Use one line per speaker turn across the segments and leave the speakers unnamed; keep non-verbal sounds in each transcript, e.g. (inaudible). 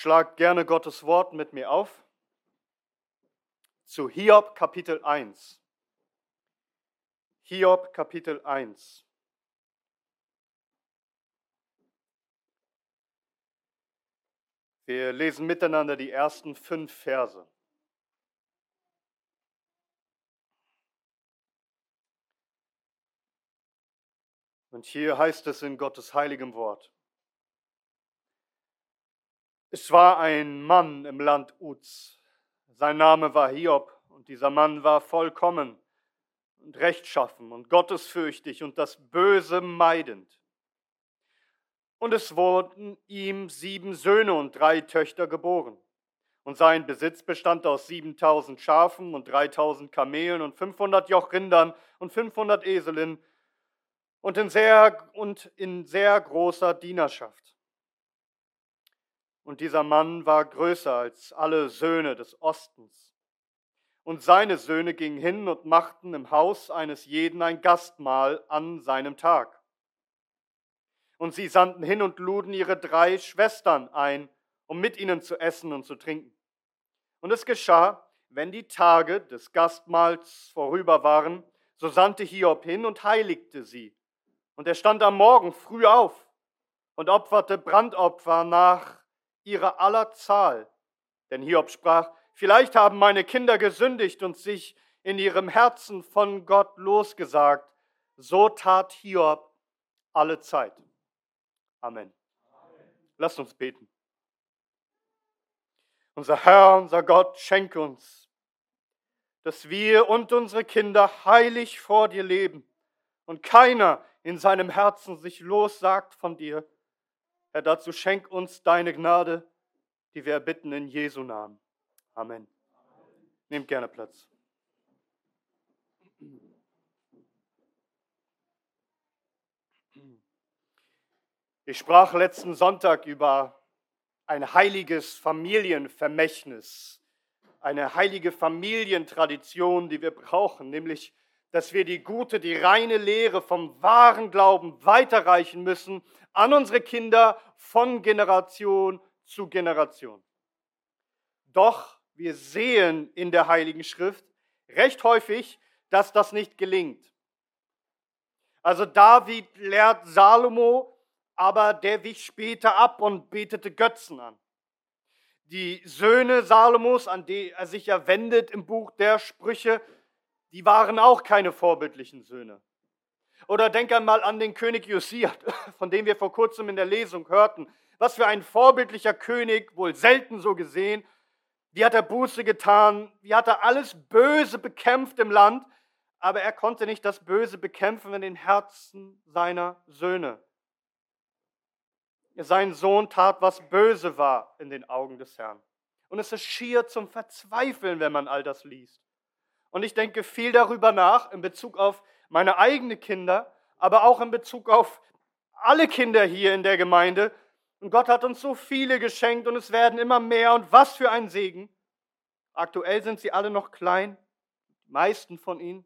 Schlag gerne Gottes Wort mit mir auf zu Hiob Kapitel 1. Hiob Kapitel 1. Wir lesen miteinander die ersten fünf Verse. Und hier heißt es in Gottes heiligem Wort. Es war ein Mann im Land Uz. Sein Name war Hiob und dieser Mann war vollkommen und rechtschaffen und gottesfürchtig und das Böse meidend. Und es wurden ihm sieben Söhne und drei Töchter geboren. Und sein Besitz bestand aus 7000 Schafen und 3000 Kamelen und 500 Jochrindern und 500 Eselinnen und und in sehr großer Dienerschaft. Und dieser Mann war größer als alle Söhne des Ostens. Und seine Söhne gingen hin und machten im Haus eines jeden ein Gastmahl an seinem Tag. Und sie sandten hin und luden ihre drei Schwestern ein, um mit ihnen zu essen und zu trinken. Und es geschah, wenn die Tage des Gastmahls vorüber waren, so sandte Hiob hin und heiligte sie. Und er stand am Morgen früh auf und opferte Brandopfer nach ihrer aller Zahl. Denn Hiob sprach, vielleicht haben meine Kinder gesündigt und sich in ihrem Herzen von Gott losgesagt. So tat Hiob alle Zeit. Amen. Lasst uns beten. Unser Herr, unser Gott, schenke uns, dass wir und unsere Kinder heilig vor dir leben und keiner in seinem Herzen sich lossagt von dir. Herr, dazu schenk uns deine Gnade, die wir erbitten in Jesu Namen. Amen. Nehmt gerne Platz. Ich sprach letzten Sonntag über ein heiliges Familienvermächtnis, eine heilige Familientradition, die wir brauchen, nämlich, dass wir die gute, die reine Lehre vom wahren Glauben weiterreichen müssen an unsere Kinder von Generation zu Generation. Doch wir sehen in der Heiligen Schrift recht häufig, dass das nicht gelingt. Also David lehrt Salomo, aber der wich später ab und betete Götzen an. Die Söhne Salomos, an die er sich ja wendet im Buch der Sprüche, die waren auch keine vorbildlichen Söhne. Oder denk einmal an den König Josia, (laughs) von dem wir vor kurzem in der Lesung hörten. Was für ein vorbildlicher König, wohl selten so gesehen. Wie hat er Buße getan? Wie hat er alles Böse bekämpft im Land? Aber er konnte nicht das Böse bekämpfen in den Herzen seiner Söhne. Sein Sohn tat, was böse war in den Augen des Herrn. Und es ist schier zum Verzweifeln, wenn man all das liest. Und ich denke viel darüber nach in Bezug auf meine eigenen Kinder, aber auch in Bezug auf alle Kinder hier in der Gemeinde. Und Gott hat uns so viele geschenkt und es werden immer mehr. Und was für ein Segen. Aktuell sind sie alle noch klein, die meisten von ihnen.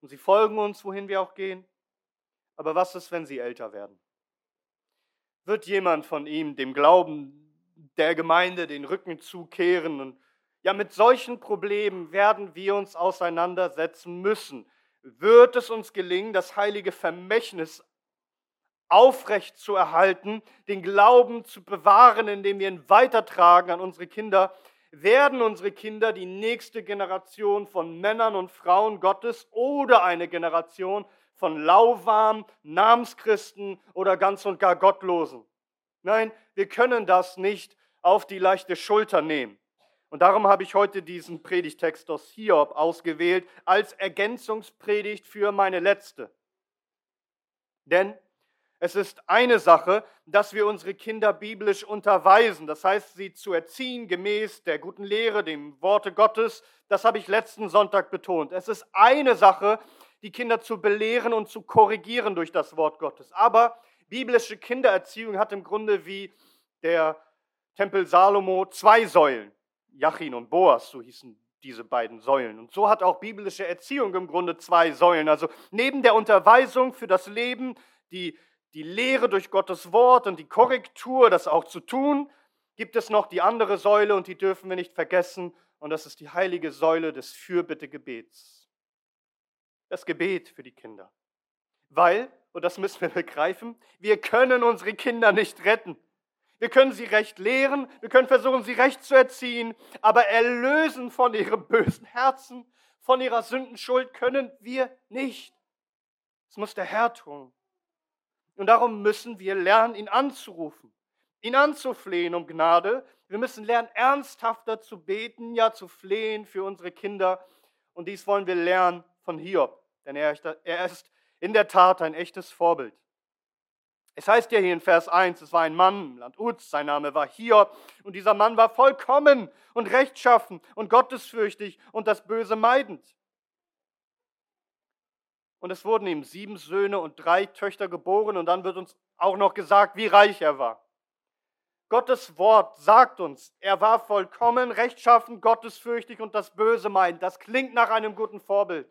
Und sie folgen uns, wohin wir auch gehen. Aber was ist, wenn sie älter werden? wird jemand von ihm dem Glauben der Gemeinde den Rücken zukehren. Und ja, mit solchen Problemen werden wir uns auseinandersetzen müssen. Wird es uns gelingen, das heilige Vermächtnis aufrecht zu erhalten, den Glauben zu bewahren, indem wir ihn weitertragen an unsere Kinder, werden unsere Kinder die nächste Generation von Männern und Frauen Gottes oder eine Generation von lauwarm, Namenschristen oder ganz und gar Gottlosen. Nein, wir können das nicht auf die leichte Schulter nehmen. Und darum habe ich heute diesen Predigtext aus Hiob ausgewählt als Ergänzungspredigt für meine letzte. Denn es ist eine Sache, dass wir unsere Kinder biblisch unterweisen, das heißt, sie zu erziehen gemäß der guten Lehre, dem Worte Gottes. Das habe ich letzten Sonntag betont. Es ist eine Sache, die Kinder zu belehren und zu korrigieren durch das Wort Gottes. Aber biblische Kindererziehung hat im Grunde wie der Tempel Salomo zwei Säulen. Jachin und Boas, so hießen diese beiden Säulen. Und so hat auch biblische Erziehung im Grunde zwei Säulen. Also neben der Unterweisung für das Leben, die, die Lehre durch Gottes Wort und die Korrektur, das auch zu tun, gibt es noch die andere Säule und die dürfen wir nicht vergessen und das ist die heilige Säule des Fürbittegebets. Das Gebet für die Kinder. Weil, und das müssen wir begreifen, wir können unsere Kinder nicht retten. Wir können sie recht lehren, wir können versuchen, sie recht zu erziehen, aber erlösen von ihrem (laughs) bösen Herzen, von ihrer Sündenschuld können wir nicht. Das muss der Herr tun. Und darum müssen wir lernen, ihn anzurufen, ihn anzuflehen um Gnade. Wir müssen lernen, ernsthafter zu beten, ja zu flehen für unsere Kinder. Und dies wollen wir lernen von Hiob, denn er ist in der Tat ein echtes Vorbild. Es heißt ja hier in Vers 1, es war ein Mann im Land Uz, sein Name war Hiob, und dieser Mann war vollkommen und rechtschaffen und gottesfürchtig und das Böse meidend. Und es wurden ihm sieben Söhne und drei Töchter geboren, und dann wird uns auch noch gesagt, wie reich er war. Gottes Wort sagt uns, er war vollkommen, rechtschaffen, gottesfürchtig und das Böse meidend. Das klingt nach einem guten Vorbild.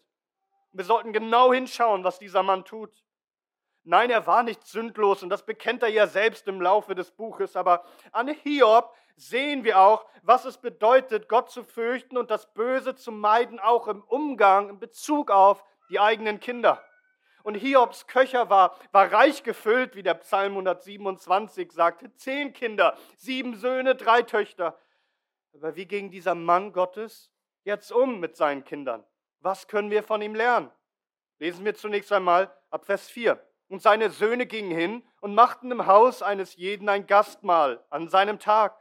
Wir sollten genau hinschauen, was dieser Mann tut. Nein, er war nicht sündlos und das bekennt er ja selbst im Laufe des Buches. Aber an Hiob sehen wir auch, was es bedeutet, Gott zu fürchten und das Böse zu meiden, auch im Umgang, in Bezug auf die eigenen Kinder. Und Hiobs Köcher war, war reich gefüllt, wie der Psalm 127 sagte. Zehn Kinder, sieben Söhne, drei Töchter. Aber wie ging dieser Mann Gottes jetzt um mit seinen Kindern? Was können wir von ihm lernen? Lesen wir zunächst einmal ab Vers 4. Und seine Söhne gingen hin und machten im Haus eines jeden ein Gastmahl an seinem Tag.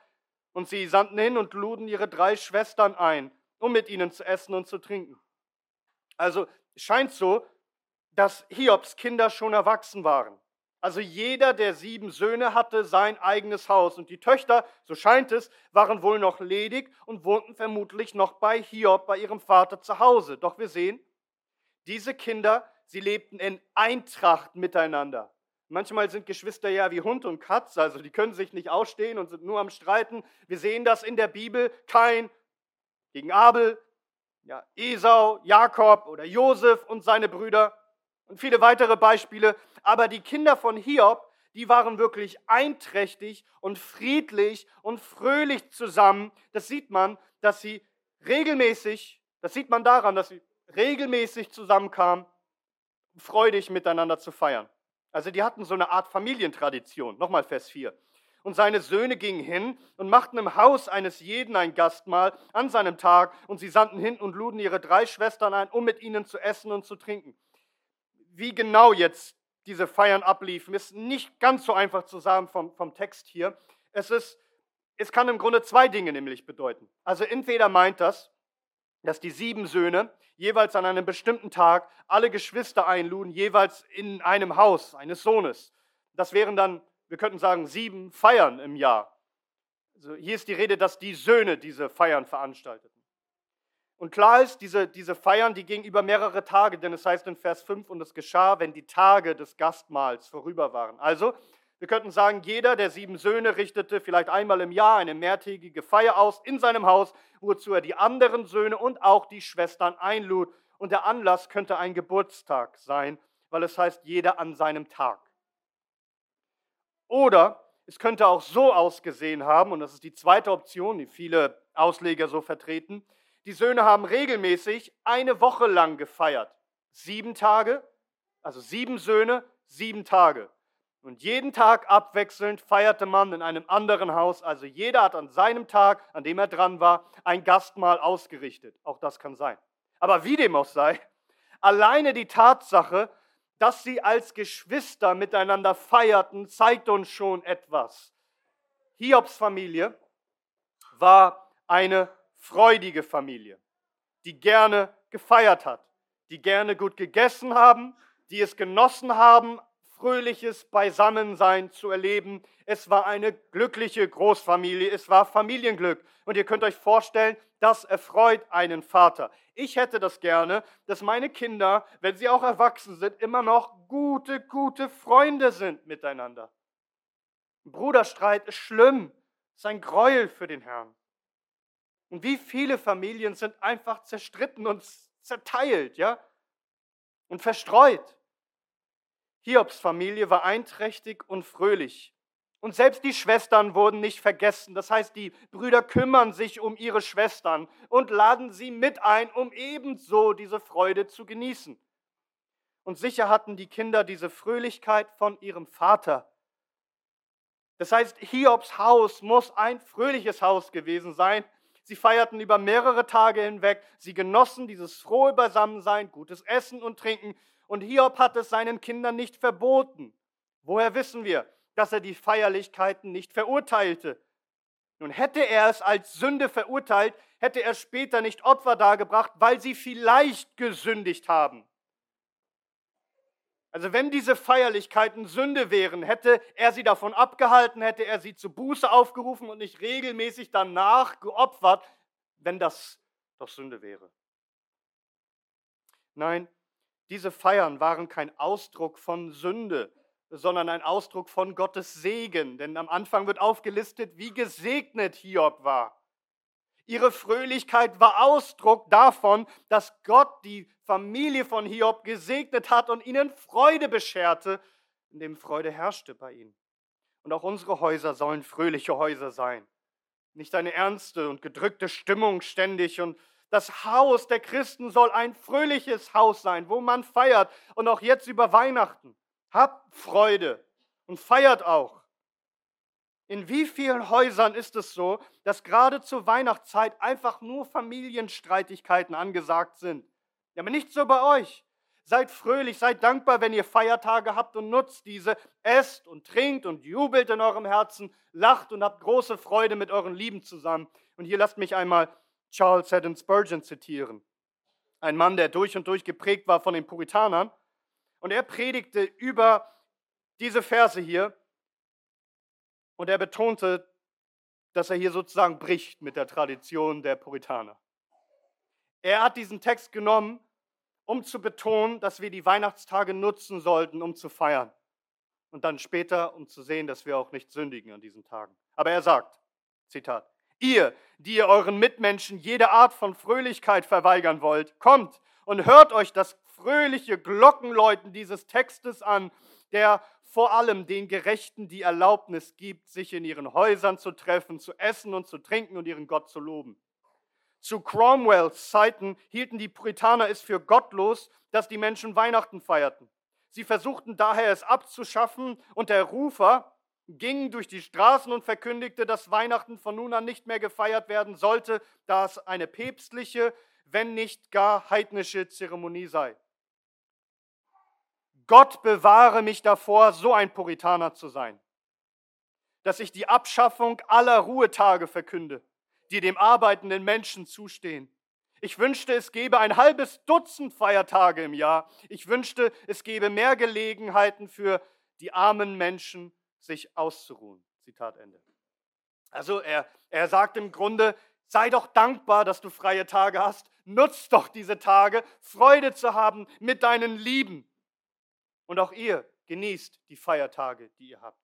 Und sie sandten hin und luden ihre drei Schwestern ein, um mit ihnen zu essen und zu trinken. Also scheint so, dass Hiobs Kinder schon erwachsen waren. Also jeder der sieben Söhne hatte sein eigenes Haus und die Töchter, so scheint es, waren wohl noch ledig und wohnten vermutlich noch bei Hiob, bei ihrem Vater zu Hause. Doch wir sehen, diese Kinder Sie lebten in Eintracht miteinander. Manchmal sind Geschwister ja wie Hund und Katz, also die können sich nicht ausstehen und sind nur am Streiten. Wir sehen das in der Bibel. Kain gegen Abel, ja, Esau, Jakob oder Josef und seine Brüder und viele weitere Beispiele. Aber die Kinder von Hiob, die waren wirklich einträchtig und friedlich und fröhlich zusammen. Das sieht man, dass sie regelmäßig, das sieht man daran, dass sie regelmäßig zusammenkamen freudig miteinander zu feiern. Also die hatten so eine Art Familientradition. Nochmal Vers 4. Und seine Söhne gingen hin und machten im Haus eines jeden ein Gastmahl an seinem Tag, und sie sandten hin und luden ihre drei Schwestern ein, um mit ihnen zu essen und zu trinken. Wie genau jetzt diese Feiern abliefen, ist nicht ganz so einfach zu sagen vom, vom Text hier. Es, ist, es kann im Grunde zwei Dinge nämlich bedeuten. Also entweder meint das, dass die sieben Söhne jeweils an einem bestimmten Tag alle Geschwister einluden, jeweils in einem Haus eines Sohnes. Das wären dann, wir könnten sagen, sieben Feiern im Jahr. Also hier ist die Rede, dass die Söhne diese Feiern veranstalteten. Und klar ist, diese, diese Feiern, die gingen über mehrere Tage, denn es heißt in Vers 5, und es geschah, wenn die Tage des Gastmahls vorüber waren. Also, wir könnten sagen, jeder der sieben Söhne richtete vielleicht einmal im Jahr eine mehrtägige Feier aus in seinem Haus, wozu er die anderen Söhne und auch die Schwestern einlud. Und der Anlass könnte ein Geburtstag sein, weil es heißt, jeder an seinem Tag. Oder es könnte auch so ausgesehen haben, und das ist die zweite Option, die viele Ausleger so vertreten, die Söhne haben regelmäßig eine Woche lang gefeiert. Sieben Tage, also sieben Söhne, sieben Tage. Und jeden Tag abwechselnd feierte man in einem anderen Haus. Also jeder hat an seinem Tag, an dem er dran war, ein Gastmahl ausgerichtet. Auch das kann sein. Aber wie dem auch sei, alleine die Tatsache, dass sie als Geschwister miteinander feierten, zeigt uns schon etwas. Hiobs Familie war eine freudige Familie, die gerne gefeiert hat, die gerne gut gegessen haben, die es genossen haben, fröhliches Beisammensein zu erleben. Es war eine glückliche Großfamilie, es war Familienglück. Und ihr könnt euch vorstellen, das erfreut einen Vater. Ich hätte das gerne, dass meine Kinder, wenn sie auch erwachsen sind, immer noch gute, gute Freunde sind miteinander. Ein Bruderstreit ist schlimm, ist ein Gräuel für den Herrn. Und wie viele Familien sind einfach zerstritten und zerteilt, ja? Und verstreut. Hiobs Familie war einträchtig und fröhlich. Und selbst die Schwestern wurden nicht vergessen. Das heißt, die Brüder kümmern sich um ihre Schwestern und laden sie mit ein, um ebenso diese Freude zu genießen. Und sicher hatten die Kinder diese Fröhlichkeit von ihrem Vater. Das heißt, Hiobs Haus muss ein fröhliches Haus gewesen sein. Sie feierten über mehrere Tage hinweg. Sie genossen dieses frohe Beisammensein, gutes Essen und Trinken. Und Hiob hat es seinen Kindern nicht verboten. Woher wissen wir? dass er die Feierlichkeiten nicht verurteilte. Nun hätte er es als Sünde verurteilt, hätte er später nicht Opfer dargebracht, weil sie vielleicht gesündigt haben. Also wenn diese Feierlichkeiten Sünde wären, hätte er sie davon abgehalten, hätte er sie zu Buße aufgerufen und nicht regelmäßig danach geopfert, wenn das doch Sünde wäre. Nein, diese Feiern waren kein Ausdruck von Sünde, sondern ein Ausdruck von Gottes Segen. Denn am Anfang wird aufgelistet, wie gesegnet Hiob war. Ihre Fröhlichkeit war Ausdruck davon, dass Gott die Familie von Hiob gesegnet hat und ihnen Freude bescherte, indem Freude herrschte bei ihnen. Und auch unsere Häuser sollen fröhliche Häuser sein. Nicht eine ernste und gedrückte Stimmung ständig. Und das Haus der Christen soll ein fröhliches Haus sein, wo man feiert. Und auch jetzt über Weihnachten. Habt Freude und feiert auch. In wie vielen Häusern ist es so, dass gerade zur Weihnachtszeit einfach nur Familienstreitigkeiten angesagt sind? Ja, aber nicht so bei euch. Seid fröhlich, seid dankbar, wenn ihr Feiertage habt und nutzt diese. Esst und trinkt und jubelt in eurem Herzen, lacht und habt große Freude mit euren Lieben zusammen. Und hier lasst mich einmal Charles Haddon Spurgeon zitieren. Ein Mann, der durch und durch geprägt war von den Puritanern und er predigte über diese Verse hier und er betonte, dass er hier sozusagen bricht mit der Tradition der Puritaner. Er hat diesen Text genommen, um zu betonen, dass wir die Weihnachtstage nutzen sollten, um zu feiern. Und dann später, um zu sehen, dass wir auch nicht sündigen an diesen Tagen. Aber er sagt, Zitat, ihr, die ihr euren Mitmenschen jede Art von Fröhlichkeit verweigern wollt, kommt und hört euch das fröhliche Glockenläuten dieses Textes an, der vor allem den Gerechten die Erlaubnis gibt, sich in ihren Häusern zu treffen, zu essen und zu trinken und ihren Gott zu loben. Zu Cromwells Zeiten hielten die Puritaner es für gottlos, dass die Menschen Weihnachten feierten. Sie versuchten daher es abzuschaffen und der Rufer ging durch die Straßen und verkündigte, dass Weihnachten von nun an nicht mehr gefeiert werden sollte, da es eine päpstliche, wenn nicht gar heidnische Zeremonie sei. Gott bewahre mich davor, so ein Puritaner zu sein, dass ich die Abschaffung aller Ruhetage verkünde, die dem arbeitenden Menschen zustehen. Ich wünschte, es gäbe ein halbes Dutzend Feiertage im Jahr. Ich wünschte, es gäbe mehr Gelegenheiten für die armen Menschen, sich auszuruhen. Zitat Ende. Also er, er sagt im Grunde, sei doch dankbar, dass du freie Tage hast. Nutz doch diese Tage, Freude zu haben mit deinen Lieben. Und auch ihr genießt die Feiertage, die ihr habt.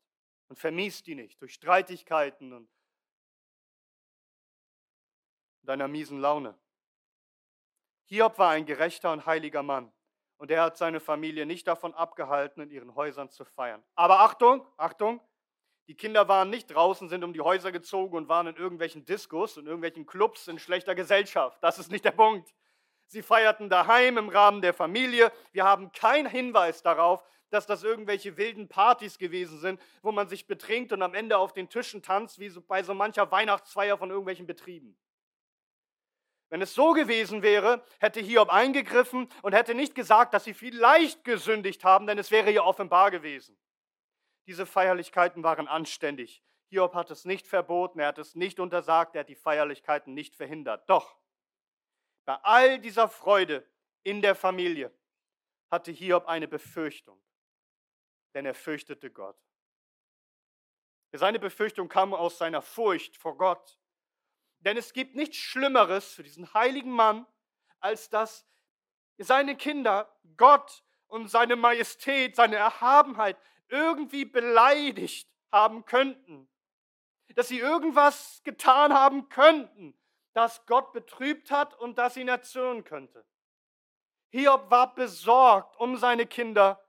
Und vermiest die nicht durch Streitigkeiten und deiner miesen Laune. Hiob war ein gerechter und heiliger Mann. Und er hat seine Familie nicht davon abgehalten, in ihren Häusern zu feiern. Aber Achtung, Achtung, die Kinder waren nicht draußen, sind um die Häuser gezogen und waren in irgendwelchen Diskos und irgendwelchen Clubs in schlechter Gesellschaft. Das ist nicht der Punkt. Sie feierten daheim im Rahmen der Familie. Wir haben keinen Hinweis darauf, dass das irgendwelche wilden Partys gewesen sind, wo man sich betrinkt und am Ende auf den Tischen tanzt, wie bei so mancher Weihnachtsfeier von irgendwelchen Betrieben. Wenn es so gewesen wäre, hätte Hiob eingegriffen und hätte nicht gesagt, dass sie vielleicht gesündigt haben, denn es wäre ja offenbar gewesen. Diese Feierlichkeiten waren anständig. Hiob hat es nicht verboten, er hat es nicht untersagt, er hat die Feierlichkeiten nicht verhindert. Doch bei all dieser Freude in der Familie hatte Hiob eine Befürchtung, denn er fürchtete Gott. Seine Befürchtung kam aus seiner Furcht vor Gott. Denn es gibt nichts Schlimmeres für diesen heiligen Mann, als dass seine Kinder Gott und seine Majestät, seine Erhabenheit irgendwie beleidigt haben könnten. Dass sie irgendwas getan haben könnten, das Gott betrübt hat und das ihn erzürnen könnte. Hiob war besorgt um seine Kinder,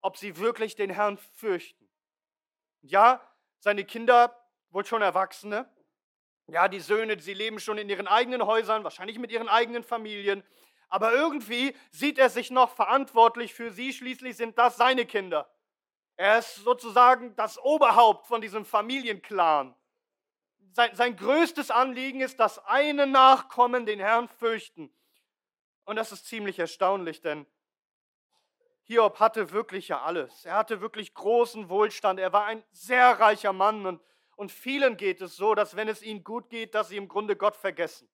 ob sie wirklich den Herrn fürchten. Ja, seine Kinder, wohl schon Erwachsene, ja, die Söhne, sie leben schon in ihren eigenen Häusern, wahrscheinlich mit ihren eigenen Familien, aber irgendwie sieht er sich noch verantwortlich für sie, schließlich sind das seine Kinder. Er ist sozusagen das Oberhaupt von diesem Familienclan. Sein, sein größtes Anliegen ist, dass eine Nachkommen den Herrn fürchten. Und das ist ziemlich erstaunlich, denn Hiob hatte wirklich ja alles. Er hatte wirklich großen Wohlstand. Er war ein sehr reicher Mann und, und vielen geht es so, dass wenn es ihnen gut geht, dass sie im Grunde Gott vergessen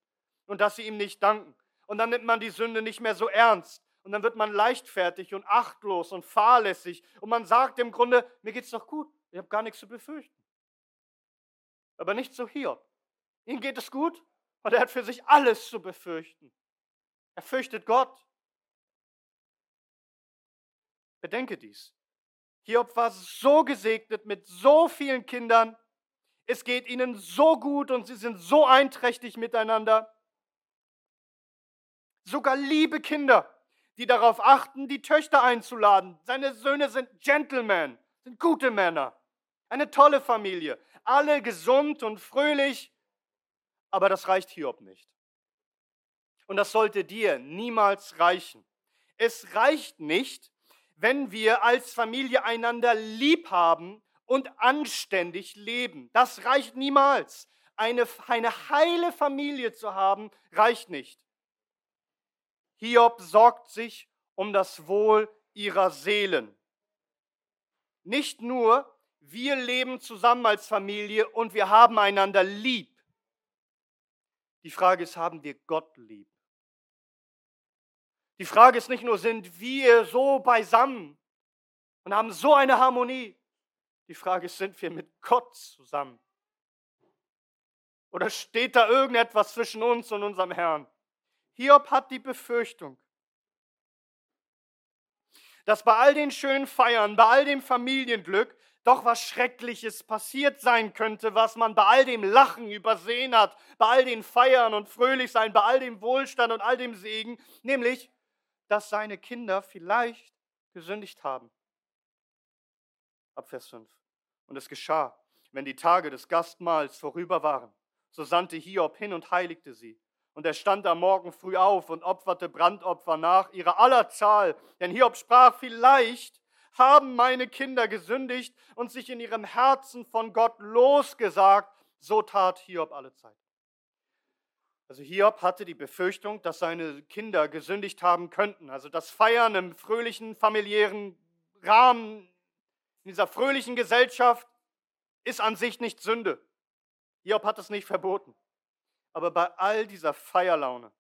und dass sie ihm nicht danken. Und dann nimmt man die Sünde nicht mehr so ernst. Und dann wird man leichtfertig und achtlos und fahrlässig. Und man sagt im Grunde, mir geht's doch gut. Ich habe gar nichts zu befürchten. Aber nicht so hier. Ihm geht es gut und er hat für sich alles zu befürchten. Er fürchtet Gott. Bedenke dies. Hiob war so gesegnet mit so vielen Kindern. Es geht ihnen so gut und sie sind so einträchtig miteinander. Sogar liebe Kinder, die darauf achten, die Töchter einzuladen. Seine Söhne sind Gentlemen, sind gute Männer. Eine tolle Familie. Alle gesund und fröhlich. Aber das reicht Hiob nicht. Und das sollte dir niemals reichen. Es reicht nicht, wenn wir als Familie einander lieb haben und anständig leben. Das reicht niemals. Eine, eine heile Familie zu haben, reicht nicht. Hiob sorgt sich um das Wohl ihrer Seelen. Nicht nur, wir leben zusammen als Familie und wir haben einander lieb. Die Frage ist, haben wir Gott lieb? Die Frage ist nicht nur, sind wir so beisammen und haben so eine Harmonie. Die Frage ist, sind wir mit Gott zusammen? Oder steht da irgendetwas zwischen uns und unserem Herrn? Hiob hat die Befürchtung, dass bei all den schönen Feiern, bei all dem Familienglück doch was Schreckliches passiert sein könnte, was man bei all dem Lachen übersehen hat, bei all den Feiern und Fröhlichsein, bei all dem Wohlstand und all dem Segen, nämlich, dass seine Kinder vielleicht gesündigt haben. Ab Vers 5. Und es geschah, wenn die Tage des Gastmahls vorüber waren, so sandte Hiob hin und heiligte sie und er stand am Morgen früh auf und opferte Brandopfer nach ihrer aller Zahl. Denn Hiob sprach, vielleicht haben meine Kinder gesündigt und sich in ihrem Herzen von Gott losgesagt. So tat Hiob alle Zeit. Also Hiob hatte die Befürchtung, dass seine Kinder gesündigt haben könnten. Also das Feiern im fröhlichen familiären Rahmen, in dieser fröhlichen Gesellschaft, ist an sich nicht Sünde. Hiob hat es nicht verboten. Aber bei all dieser Feierlaune,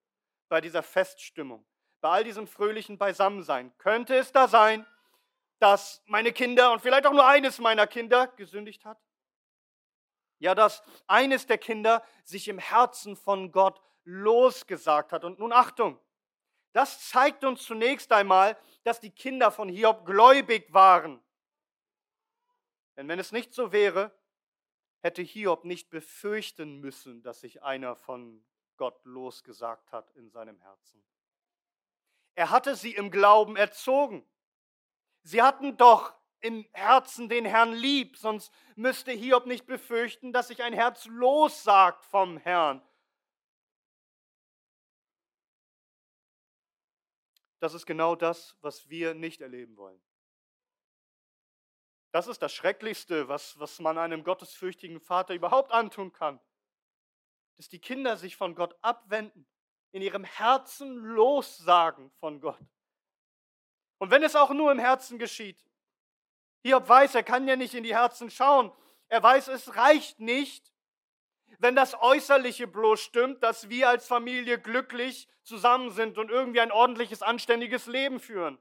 bei dieser Feststimmung, bei all diesem fröhlichen Beisammensein, könnte es da sein, dass meine Kinder und vielleicht auch nur eines meiner Kinder gesündigt hat? Ja, dass eines der Kinder sich im Herzen von Gott losgesagt hat. Und nun Achtung, das zeigt uns zunächst einmal, dass die Kinder von Hiob gläubig waren. Denn wenn es nicht so wäre, hätte Hiob nicht befürchten müssen, dass sich einer von Gott losgesagt hat in seinem Herzen. Er hatte sie im Glauben erzogen. Sie hatten doch im Herzen den Herrn lieb, sonst müsste Hiob nicht befürchten, dass sich ein Herz lossagt vom Herrn. Das ist genau das, was wir nicht erleben wollen. Das ist das Schrecklichste, was, was man einem gottesfürchtigen Vater überhaupt antun kann. Dass die Kinder sich von Gott abwenden, in ihrem Herzen lossagen von Gott. Und wenn es auch nur im Herzen geschieht. Hiob weiß, er kann ja nicht in die Herzen schauen. Er weiß, es reicht nicht, wenn das Äußerliche bloß stimmt, dass wir als Familie glücklich zusammen sind und irgendwie ein ordentliches, anständiges Leben führen.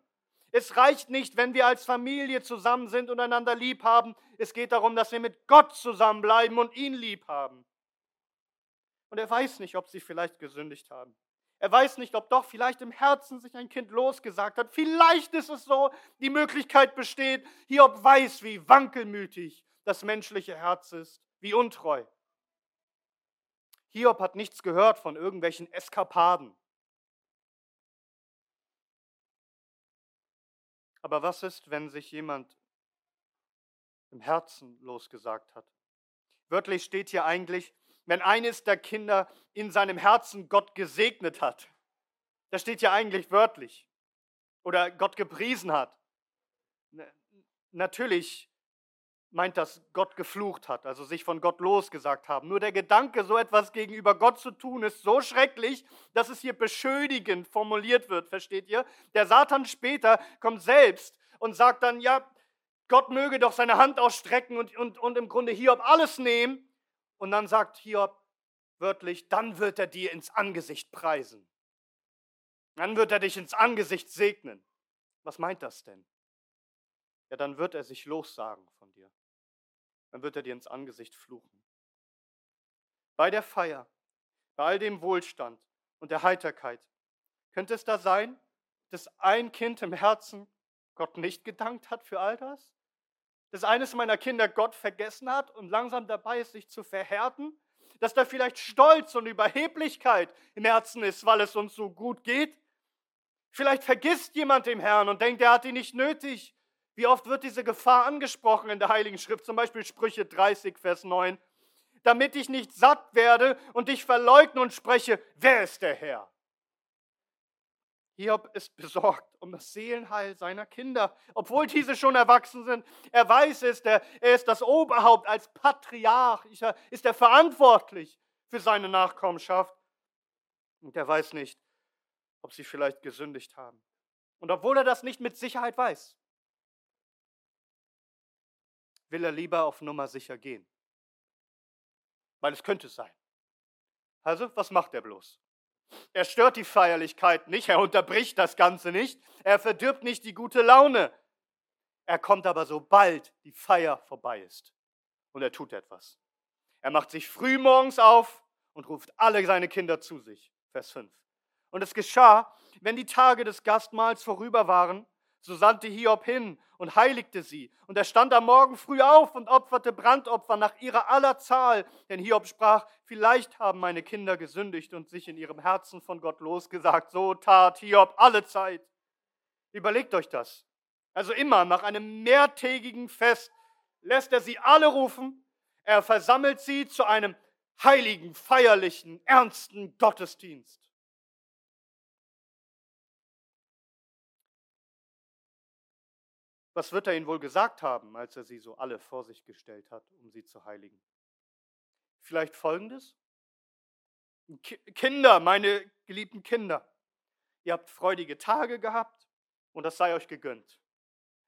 Es reicht nicht, wenn wir als Familie zusammen sind und einander lieb haben. Es geht darum, dass wir mit Gott zusammenbleiben und ihn lieb haben. Und er weiß nicht, ob sie vielleicht gesündigt haben. Er weiß nicht, ob doch vielleicht im Herzen sich ein Kind losgesagt hat. Vielleicht ist es so, die Möglichkeit besteht. Hiob weiß, wie wankelmütig das menschliche Herz ist, wie untreu. Hiob hat nichts gehört von irgendwelchen Eskapaden. Aber was ist, wenn sich jemand im Herzen losgesagt hat. Wörtlich steht hier eigentlich, wenn eines der Kinder in seinem Herzen Gott gesegnet hat. Das steht hier eigentlich wörtlich. Oder Gott gepriesen hat. Natürlich meint das Gott geflucht hat, also sich von Gott losgesagt haben. Nur der Gedanke, so etwas gegenüber Gott zu tun, ist so schrecklich, dass es hier beschönigend formuliert wird, versteht ihr? Der Satan später kommt selbst und sagt dann, ja, Gott möge doch seine Hand ausstrecken und, und, und im Grunde Hiob alles nehmen. Und dann sagt Hiob wörtlich, dann wird er dir ins Angesicht preisen. Dann wird er dich ins Angesicht segnen. Was meint das denn? Ja, dann wird er sich lossagen von dir. Dann wird er dir ins Angesicht fluchen. Bei der Feier, bei all dem Wohlstand und der Heiterkeit, könnte es da sein, dass ein Kind im Herzen Gott nicht gedankt hat für all das? Dass eines meiner Kinder Gott vergessen hat und langsam dabei ist, sich zu verhärten? Dass da vielleicht Stolz und Überheblichkeit im Herzen ist, weil es uns so gut geht? Vielleicht vergisst jemand den Herrn und denkt, er hat ihn nicht nötig. Wie oft wird diese Gefahr angesprochen in der Heiligen Schrift, zum Beispiel Sprüche 30, Vers 9, damit ich nicht satt werde und dich verleugne und spreche, wer ist der Herr? Hiob ist besorgt um das Seelenheil seiner Kinder, obwohl diese schon erwachsen sind. Er weiß es, er ist das Oberhaupt als Patriarch, ist er verantwortlich für seine Nachkommenschaft. Und er weiß nicht, ob sie vielleicht gesündigt haben. Und obwohl er das nicht mit Sicherheit weiß, will er lieber auf Nummer sicher gehen. Weil es könnte sein. Also, was macht er bloß? Er stört die Feierlichkeit nicht, er unterbricht das Ganze nicht, er verdirbt nicht die gute Laune. Er kommt aber, sobald die Feier vorbei ist. Und er tut etwas. Er macht sich früh morgens auf und ruft alle seine Kinder zu sich. Vers 5. Und es geschah, wenn die Tage des Gastmahls vorüber waren, so sandte Hiob hin und heiligte sie. Und er stand am Morgen früh auf und opferte Brandopfer nach ihrer aller Zahl. Denn Hiob sprach, vielleicht haben meine Kinder gesündigt und sich in ihrem Herzen von Gott losgesagt. So tat Hiob alle Zeit. Überlegt euch das. Also immer nach einem mehrtägigen Fest lässt er sie alle rufen. Er versammelt sie zu einem heiligen, feierlichen, ernsten Gottesdienst. Was wird er ihnen wohl gesagt haben, als er sie so alle vor sich gestellt hat, um sie zu heiligen? Vielleicht folgendes? Kinder, meine geliebten Kinder, ihr habt freudige Tage gehabt und das sei euch gegönnt.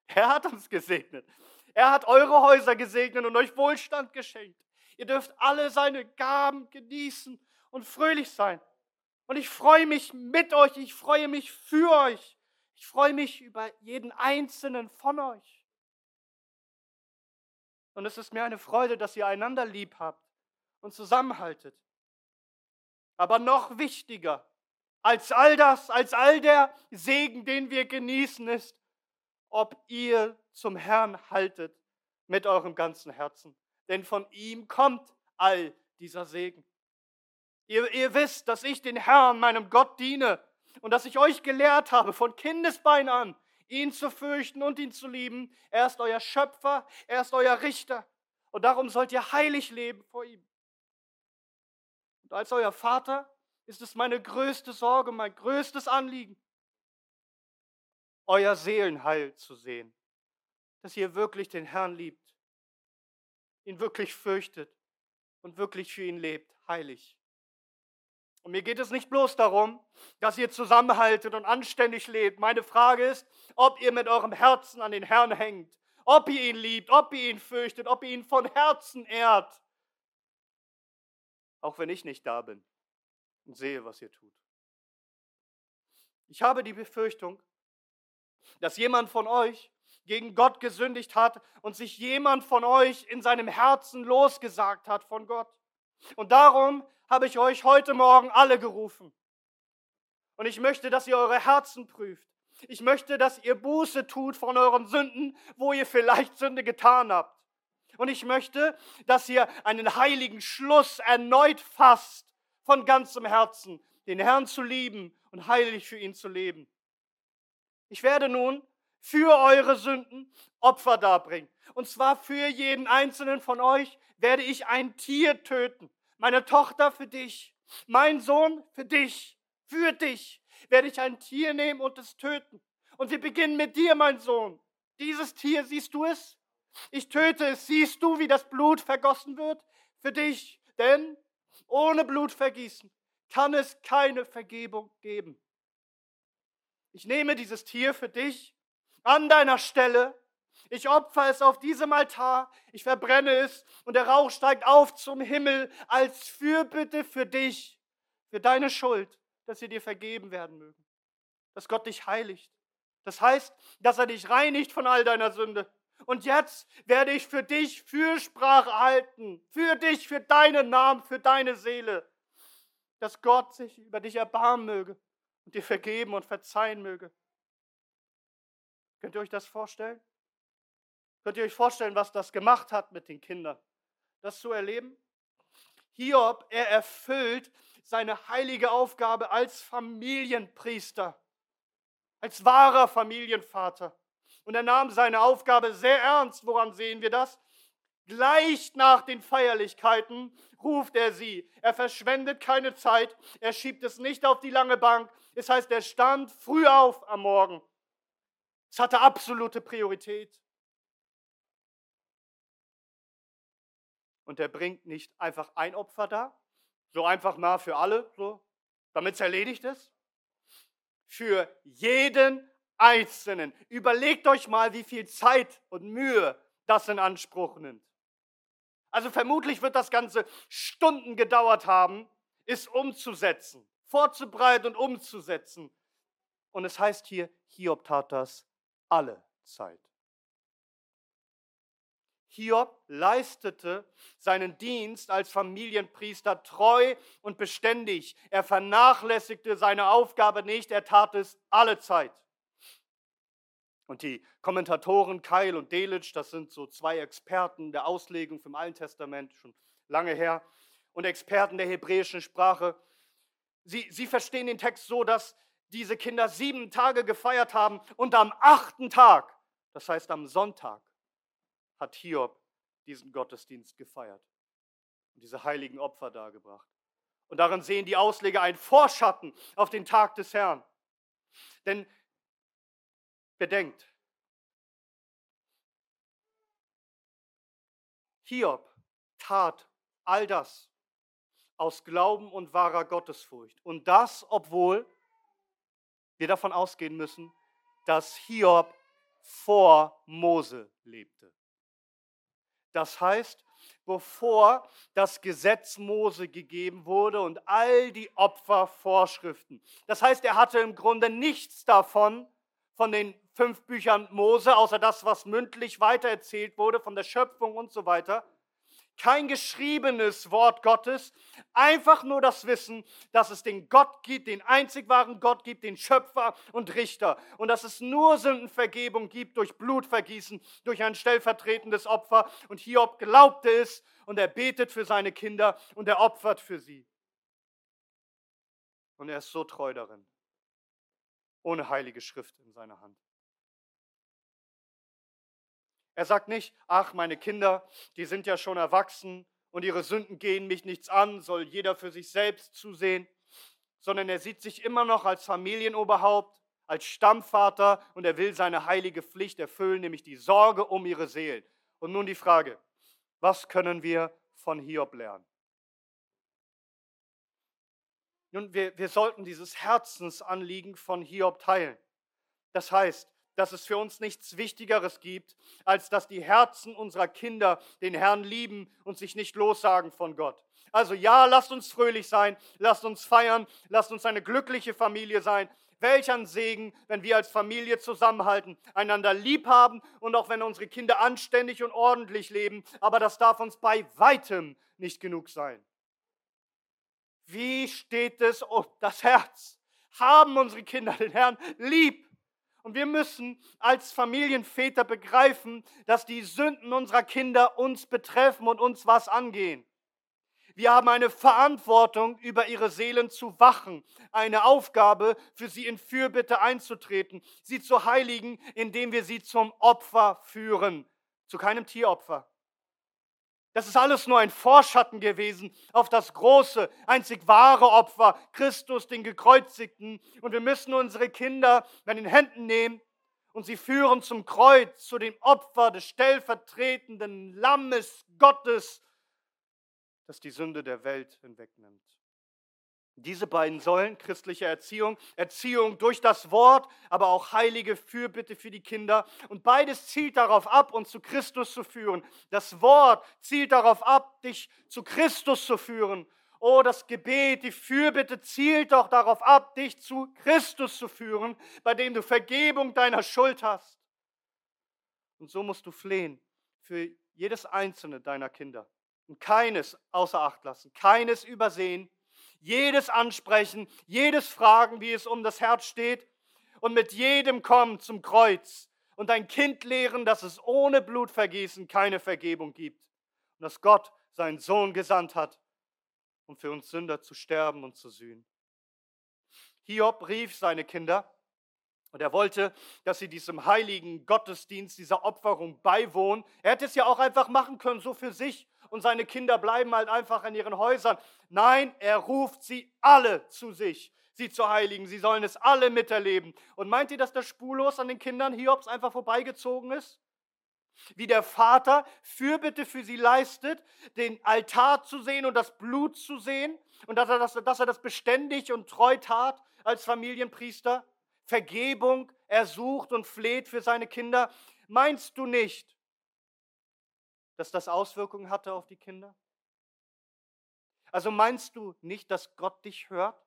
Er hat uns gesegnet. Er hat eure Häuser gesegnet und euch Wohlstand geschenkt. Ihr dürft alle seine Gaben genießen und fröhlich sein. Und ich freue mich mit euch, ich freue mich für euch. Ich freue mich über jeden einzelnen von euch. Und es ist mir eine Freude, dass ihr einander lieb habt und zusammenhaltet. Aber noch wichtiger als all das, als all der Segen, den wir genießen, ist, ob ihr zum Herrn haltet mit eurem ganzen Herzen. Denn von ihm kommt all dieser Segen. Ihr, ihr wisst, dass ich den Herrn, meinem Gott, diene und dass ich euch gelehrt habe, von Kindesbein an, ihn zu fürchten und ihn zu lieben. Er ist euer Schöpfer, er ist euer Richter. Und darum sollt ihr heilig leben vor ihm. Und als euer Vater ist es meine größte Sorge, mein größtes Anliegen, euer Seelenheil zu sehen. Dass ihr wirklich den Herrn liebt, ihn wirklich fürchtet und wirklich für ihn lebt, heilig. Und mir geht es nicht bloß darum, dass ihr zusammenhaltet und anständig lebt. Meine Frage ist, ob ihr mit eurem Herzen an den Herrn hängt, ob ihr ihn liebt, ob ihr ihn fürchtet, ob ihr ihn von Herzen ehrt. Auch wenn ich nicht da bin und sehe, was ihr tut. Ich habe die Befürchtung, dass jemand von euch gegen Gott gesündigt hat und sich jemand von euch in seinem Herzen losgesagt hat von Gott. Und darum habe ich euch heute Morgen alle gerufen. Und ich möchte, dass ihr eure Herzen prüft. Ich möchte, dass ihr Buße tut von euren Sünden, wo ihr vielleicht Sünde getan habt. Und ich möchte, dass ihr einen heiligen Schluss erneut fasst, von ganzem Herzen, den Herrn zu lieben und heilig für ihn zu leben. Ich werde nun für eure Sünden Opfer darbringen. Und zwar für jeden einzelnen von euch werde ich ein Tier töten. Meine Tochter für dich, mein Sohn für dich, für dich werde ich ein Tier nehmen und es töten. Und wir beginnen mit dir, mein Sohn. Dieses Tier, siehst du es? Ich töte es. Siehst du, wie das Blut vergossen wird? Für dich. Denn ohne Blutvergießen kann es keine Vergebung geben. Ich nehme dieses Tier für dich an deiner Stelle. Ich opfer es auf diesem Altar. Ich verbrenne es und der Rauch steigt auf zum Himmel als Fürbitte für dich, für deine Schuld, dass sie dir vergeben werden mögen. Dass Gott dich heiligt. Das heißt, dass er dich reinigt von all deiner Sünde. Und jetzt werde ich für dich Fürsprache halten. Für dich, für deinen Namen, für deine Seele. Dass Gott sich über dich erbarmen möge und dir vergeben und verzeihen möge. Könnt ihr euch das vorstellen? Könnt ihr euch vorstellen, was das gemacht hat mit den Kindern? Das zu erleben? Hiob, er erfüllt seine heilige Aufgabe als Familienpriester, als wahrer Familienvater. Und er nahm seine Aufgabe sehr ernst. Woran sehen wir das? Gleich nach den Feierlichkeiten ruft er sie. Er verschwendet keine Zeit. Er schiebt es nicht auf die lange Bank. Es heißt, er stand früh auf am Morgen es hatte absolute Priorität. Und er bringt nicht einfach ein Opfer da, so einfach mal für alle, so, damit es erledigt ist. Für jeden Einzelnen. Überlegt euch mal, wie viel Zeit und Mühe das in Anspruch nimmt. Also vermutlich wird das Ganze Stunden gedauert haben, es umzusetzen, vorzubereiten und umzusetzen. Und es heißt hier, Hiob tat das alle Zeit. Hiob leistete seinen Dienst als Familienpriester treu und beständig. Er vernachlässigte seine Aufgabe nicht, er tat es alle Zeit. Und die Kommentatoren Keil und Delitzsch, das sind so zwei Experten der Auslegung vom Alten Testament, schon lange her, und Experten der hebräischen Sprache, sie, sie verstehen den Text so, dass diese Kinder sieben Tage gefeiert haben und am achten Tag, das heißt am Sonntag, hat Hiob diesen Gottesdienst gefeiert und diese heiligen Opfer dargebracht. Und darin sehen die Ausleger einen Vorschatten auf den Tag des Herrn. Denn bedenkt, Hiob tat all das aus Glauben und wahrer Gottesfurcht. Und das, obwohl wir davon ausgehen müssen, dass Hiob vor Mose lebte. Das heißt, bevor das Gesetz Mose gegeben wurde und all die Opfervorschriften. Das heißt, er hatte im Grunde nichts davon, von den fünf Büchern Mose, außer das, was mündlich weitererzählt wurde, von der Schöpfung und so weiter kein geschriebenes Wort Gottes, einfach nur das Wissen, dass es den Gott gibt, den einzig wahren Gott gibt, den Schöpfer und Richter und dass es nur Sündenvergebung gibt durch Blutvergießen, durch ein stellvertretendes Opfer und Hiob glaubte es und er betet für seine Kinder und er opfert für sie. Und er ist so treu darin, ohne heilige Schrift in seiner Hand. Er sagt nicht, ach, meine Kinder, die sind ja schon erwachsen und ihre Sünden gehen mich nichts an, soll jeder für sich selbst zusehen, sondern er sieht sich immer noch als Familienoberhaupt, als Stammvater und er will seine heilige Pflicht erfüllen, nämlich die Sorge um ihre Seelen. Und nun die Frage, was können wir von Hiob lernen? Nun, wir, wir sollten dieses Herzensanliegen von Hiob teilen. Das heißt, dass es für uns nichts Wichtigeres gibt, als dass die Herzen unserer Kinder den Herrn lieben und sich nicht lossagen von Gott. Also ja, lasst uns fröhlich sein, lasst uns feiern, lasst uns eine glückliche Familie sein. Welch ein Segen, wenn wir als Familie zusammenhalten, einander lieb haben und auch wenn unsere Kinder anständig und ordentlich leben, aber das darf uns bei weitem nicht genug sein. Wie steht es um das Herz? Haben unsere Kinder den Herrn lieb? Und wir müssen als Familienväter begreifen, dass die Sünden unserer Kinder uns betreffen und uns was angehen. Wir haben eine Verantwortung, über ihre Seelen zu wachen, eine Aufgabe, für sie in Fürbitte einzutreten, sie zu heiligen, indem wir sie zum Opfer führen, zu keinem Tieropfer. Das ist alles nur ein Vorschatten gewesen auf das große, einzig wahre Opfer, Christus, den Gekreuzigten. Und wir müssen unsere Kinder an den Händen nehmen und sie führen zum Kreuz, zu dem Opfer des stellvertretenden Lammes Gottes, das die Sünde der Welt hinwegnimmt. Diese beiden Säulen, christliche Erziehung, Erziehung durch das Wort, aber auch heilige Fürbitte für die Kinder. Und beides zielt darauf ab, uns zu Christus zu führen. Das Wort zielt darauf ab, dich zu Christus zu führen. Oh, das Gebet, die Fürbitte zielt doch darauf ab, dich zu Christus zu führen, bei dem du Vergebung deiner Schuld hast. Und so musst du flehen für jedes einzelne deiner Kinder und keines außer Acht lassen, keines übersehen, jedes ansprechen, jedes fragen, wie es um das Herz steht und mit jedem kommen zum Kreuz und dein Kind lehren, dass es ohne Blutvergießen keine Vergebung gibt und dass Gott seinen Sohn gesandt hat, um für uns Sünder zu sterben und zu sühnen. Hiob rief seine Kinder und er wollte, dass sie diesem heiligen Gottesdienst, dieser Opferung beiwohnen. Er hätte es ja auch einfach machen können, so für sich und seine Kinder bleiben halt einfach in ihren Häusern. Nein, er ruft sie alle zu sich, sie zu heiligen. Sie sollen es alle miterleben. Und meint ihr, dass das spurlos an den Kindern Hiobs einfach vorbeigezogen ist? Wie der Vater Fürbitte für sie leistet, den Altar zu sehen und das Blut zu sehen und dass er das, dass er das beständig und treu tat als Familienpriester, Vergebung ersucht und fleht für seine Kinder. Meinst du nicht, dass das Auswirkungen hatte auf die Kinder? Also meinst du nicht, dass Gott dich hört?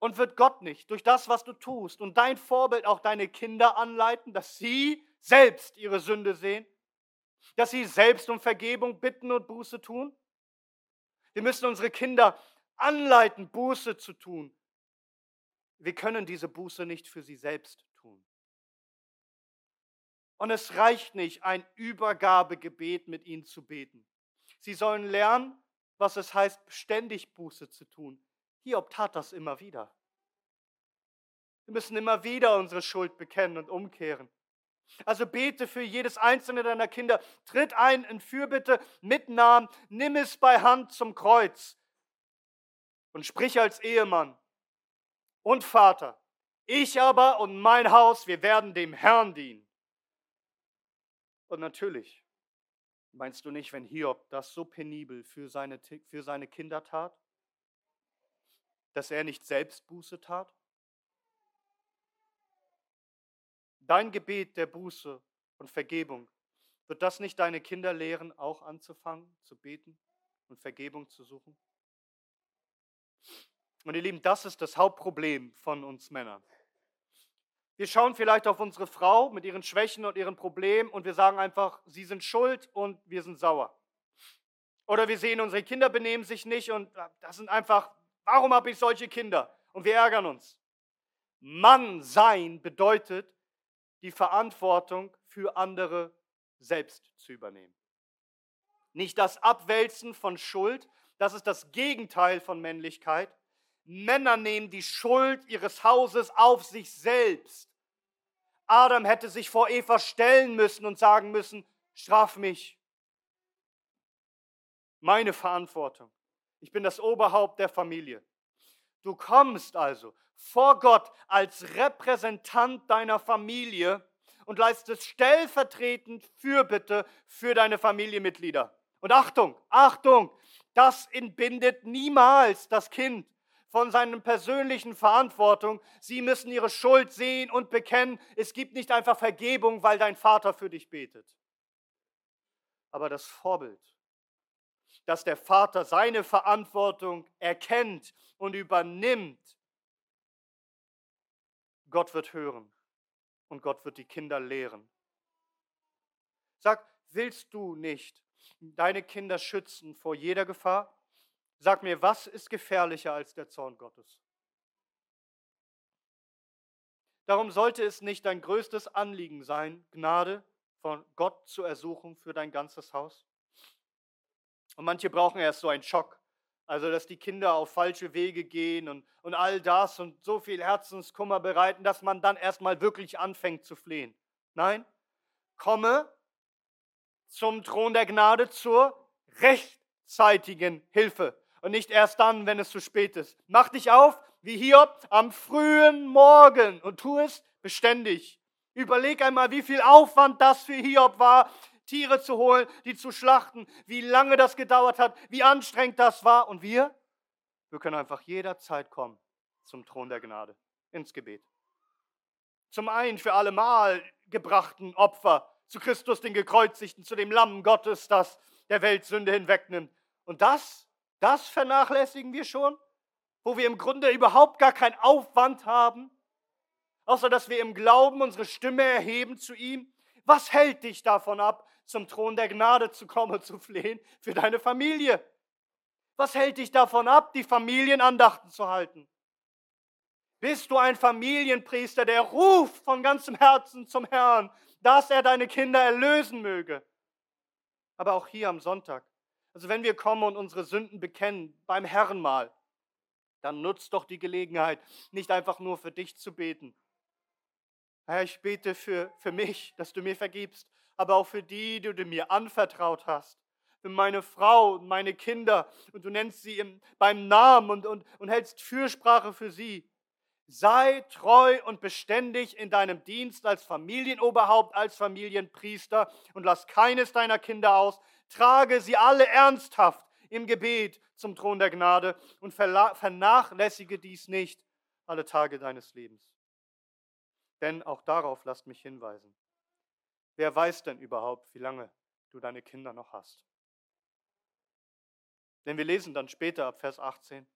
Und wird Gott nicht durch das, was du tust und dein Vorbild auch deine Kinder anleiten, dass sie selbst ihre Sünde sehen? Dass sie selbst um Vergebung bitten und Buße tun? Wir müssen unsere Kinder anleiten, Buße zu tun. Wir können diese Buße nicht für sie selbst und es reicht nicht, ein Übergabegebet mit ihnen zu beten. Sie sollen lernen, was es heißt, beständig Buße zu tun. Hiob tat das immer wieder. Wir müssen immer wieder unsere Schuld bekennen und umkehren. Also bete für jedes einzelne deiner Kinder. Tritt ein in Fürbitte mit Namen. Nimm es bei Hand zum Kreuz. Und sprich als Ehemann und Vater. Ich aber und mein Haus, wir werden dem Herrn dienen. Und natürlich, meinst du nicht, wenn Hiob das so penibel für seine, für seine Kinder tat, dass er nicht selbst Buße tat? Dein Gebet der Buße und Vergebung, wird das nicht deine Kinder lehren, auch anzufangen zu beten und Vergebung zu suchen? Und ihr Lieben, das ist das Hauptproblem von uns Männern. Wir schauen vielleicht auf unsere Frau mit ihren Schwächen und ihren Problemen und wir sagen einfach, sie sind schuld und wir sind sauer. Oder wir sehen, unsere Kinder benehmen sich nicht und äh, das sind einfach, warum habe ich solche Kinder? Und wir ärgern uns. Mann sein bedeutet, die Verantwortung für andere selbst zu übernehmen. Nicht das Abwälzen von Schuld, das ist das Gegenteil von Männlichkeit. Männer nehmen die Schuld ihres Hauses auf sich selbst. Adam hätte sich vor Eva stellen müssen und sagen müssen, straf mich. Meine Verantwortung. Ich bin das Oberhaupt der Familie. Du kommst also vor Gott als Repräsentant deiner Familie und leistest stellvertretend Fürbitte für deine Familienmitglieder. Und Achtung, Achtung, das entbindet niemals das Kind von seiner persönlichen Verantwortung. Sie müssen ihre Schuld sehen und bekennen. Es gibt nicht einfach Vergebung, weil dein Vater für dich betet. Aber das Vorbild, dass der Vater seine Verantwortung erkennt und übernimmt, Gott wird hören und Gott wird die Kinder lehren. Sag, willst du nicht deine Kinder schützen vor jeder Gefahr? Sag mir, was ist gefährlicher als der Zorn Gottes? Darum sollte es nicht dein größtes Anliegen sein, Gnade von Gott zu ersuchen für dein ganzes Haus. Und manche brauchen erst so einen Schock. Also, dass die Kinder auf falsche Wege gehen und, und all das und so viel Herzenskummer bereiten, dass man dann erstmal wirklich anfängt zu flehen. Nein, komme zum Thron der Gnade zur rechtzeitigen Hilfe und nicht erst dann, wenn es zu spät ist. Mach dich auf, wie Hiob, am frühen Morgen und tu es beständig. Überleg einmal, wie viel Aufwand das für Hiob war, Tiere zu holen, die zu schlachten, wie lange das gedauert hat, wie anstrengend das war. Und wir? Wir können einfach jederzeit kommen zum Thron der Gnade, ins Gebet. Zum einen für allemal gebrachten Opfer, zu Christus den Gekreuzigten, zu dem Lamm Gottes, das der Welt Sünde hinwegnimmt. Und das, das vernachlässigen wir schon, wo wir im Grunde überhaupt gar keinen Aufwand haben, außer dass wir im Glauben unsere Stimme erheben zu ihm. Was hält dich davon ab, zum Thron der Gnade zu kommen und zu flehen für deine Familie? Was hält dich davon ab, die Familienandachten zu halten? Bist du ein Familienpriester, der ruft von ganzem Herzen zum Herrn, dass er deine Kinder erlösen möge? Aber auch hier am Sonntag. Also wenn wir kommen und unsere Sünden bekennen beim Herrenmahl, dann nutzt doch die Gelegenheit, nicht einfach nur für dich zu beten. Herr, ich bete für, für mich, dass du mir vergibst, aber auch für die, die du mir anvertraut hast. Für meine Frau und meine Kinder. Und du nennst sie im, beim Namen und, und, und hältst Fürsprache für sie. Sei treu und beständig in deinem Dienst als Familienoberhaupt, als Familienpriester und lass keines deiner Kinder aus. Trage sie alle ernsthaft im Gebet zum Thron der Gnade und vernachlässige dies nicht alle Tage deines Lebens. Denn auch darauf lasst mich hinweisen. Wer weiß denn überhaupt, wie lange du deine Kinder noch hast? Denn wir lesen dann später ab Vers 18.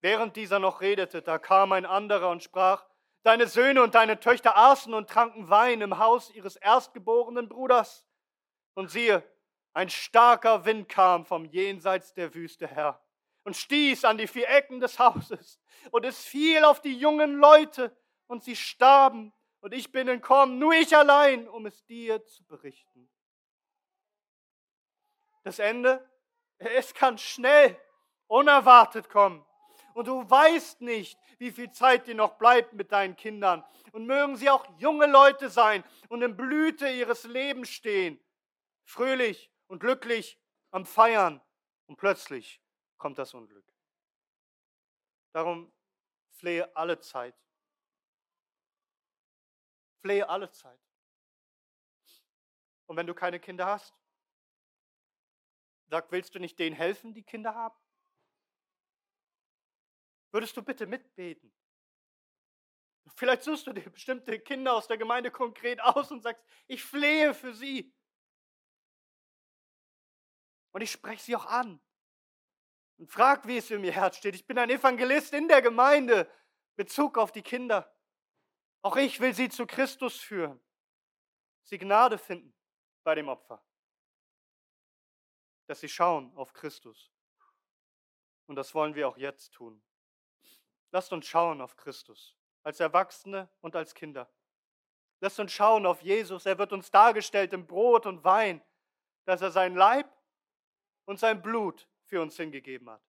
Während dieser noch redete, da kam ein anderer und sprach, Deine Söhne und deine Töchter aßen und tranken Wein im Haus ihres erstgeborenen Bruders. Und siehe, ein starker Wind kam vom Jenseits der Wüste her und stieß an die vier Ecken des Hauses. Und es fiel auf die jungen Leute und sie starben und ich bin entkommen, nur ich allein, um es dir zu berichten. Das Ende, es kann schnell, unerwartet kommen. Und du weißt nicht, wie viel Zeit dir noch bleibt mit deinen Kindern. Und mögen sie auch junge Leute sein und in Blüte ihres Lebens stehen, fröhlich und glücklich am Feiern. Und plötzlich kommt das Unglück. Darum flehe alle Zeit Flehe alle Zeit. Und wenn du keine Kinder hast, sag, willst du nicht denen helfen, die Kinder haben? Würdest du bitte mitbeten? Vielleicht suchst du dir bestimmte Kinder aus der Gemeinde konkret aus und sagst, ich flehe für sie. Und ich spreche sie auch an. Und frag, wie es in mir Herz steht. Ich bin ein Evangelist in der Gemeinde. Bezug auf die Kinder. Auch ich will sie zu Christus führen. Sie Gnade finden bei dem Opfer. Dass sie schauen auf Christus. Und das wollen wir auch jetzt tun. Lasst uns schauen auf Christus, als Erwachsene und als Kinder. Lasst uns schauen auf Jesus. Er wird uns dargestellt im Brot und Wein, dass er sein Leib und sein Blut für uns hingegeben hat.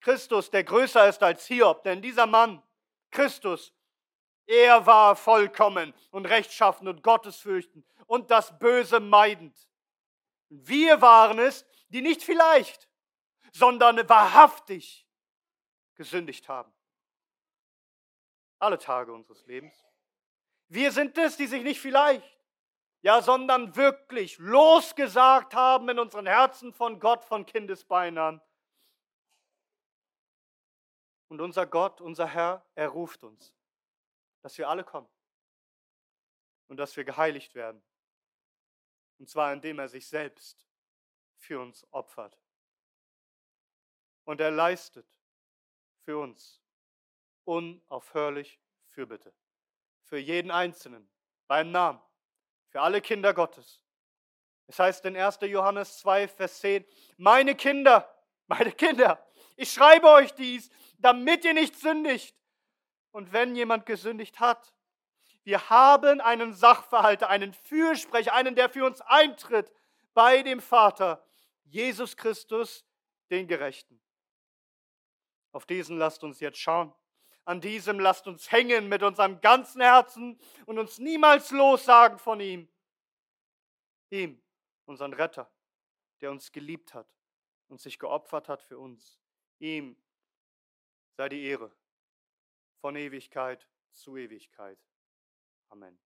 Christus, der größer ist als Hiob, denn dieser Mann, Christus, er war vollkommen und rechtschaffen und gottesfürchtend und das Böse meidend. Wir waren es, die nicht vielleicht, sondern wahrhaftig gesündigt haben. Alle Tage unseres Lebens. Wir sind es, die sich nicht vielleicht, ja, sondern wirklich losgesagt haben in unseren Herzen von Gott von Kindesbeinen an. Und unser Gott, unser Herr, er ruft uns dass wir alle kommen und dass wir geheiligt werden. Und zwar indem er sich selbst für uns opfert. Und er leistet für uns unaufhörlich Fürbitte. Für jeden Einzelnen, beim Namen, für alle Kinder Gottes. Es heißt in 1. Johannes 2, Vers 10, meine Kinder, (laughs) meine Kinder, ich schreibe euch dies, damit ihr nicht sündigt. Und wenn jemand gesündigt hat, wir haben einen Sachverhalter, einen Fürsprecher, einen, der für uns eintritt bei dem Vater, Jesus Christus, den Gerechten. Auf diesen lasst uns jetzt schauen. An diesem lasst uns hängen mit unserem ganzen Herzen und uns niemals lossagen von ihm. Ihm, unseren Retter, der uns geliebt hat und sich geopfert hat für uns. Ihm sei die Ehre von Ewigkeit zu Ewigkeit. Amen.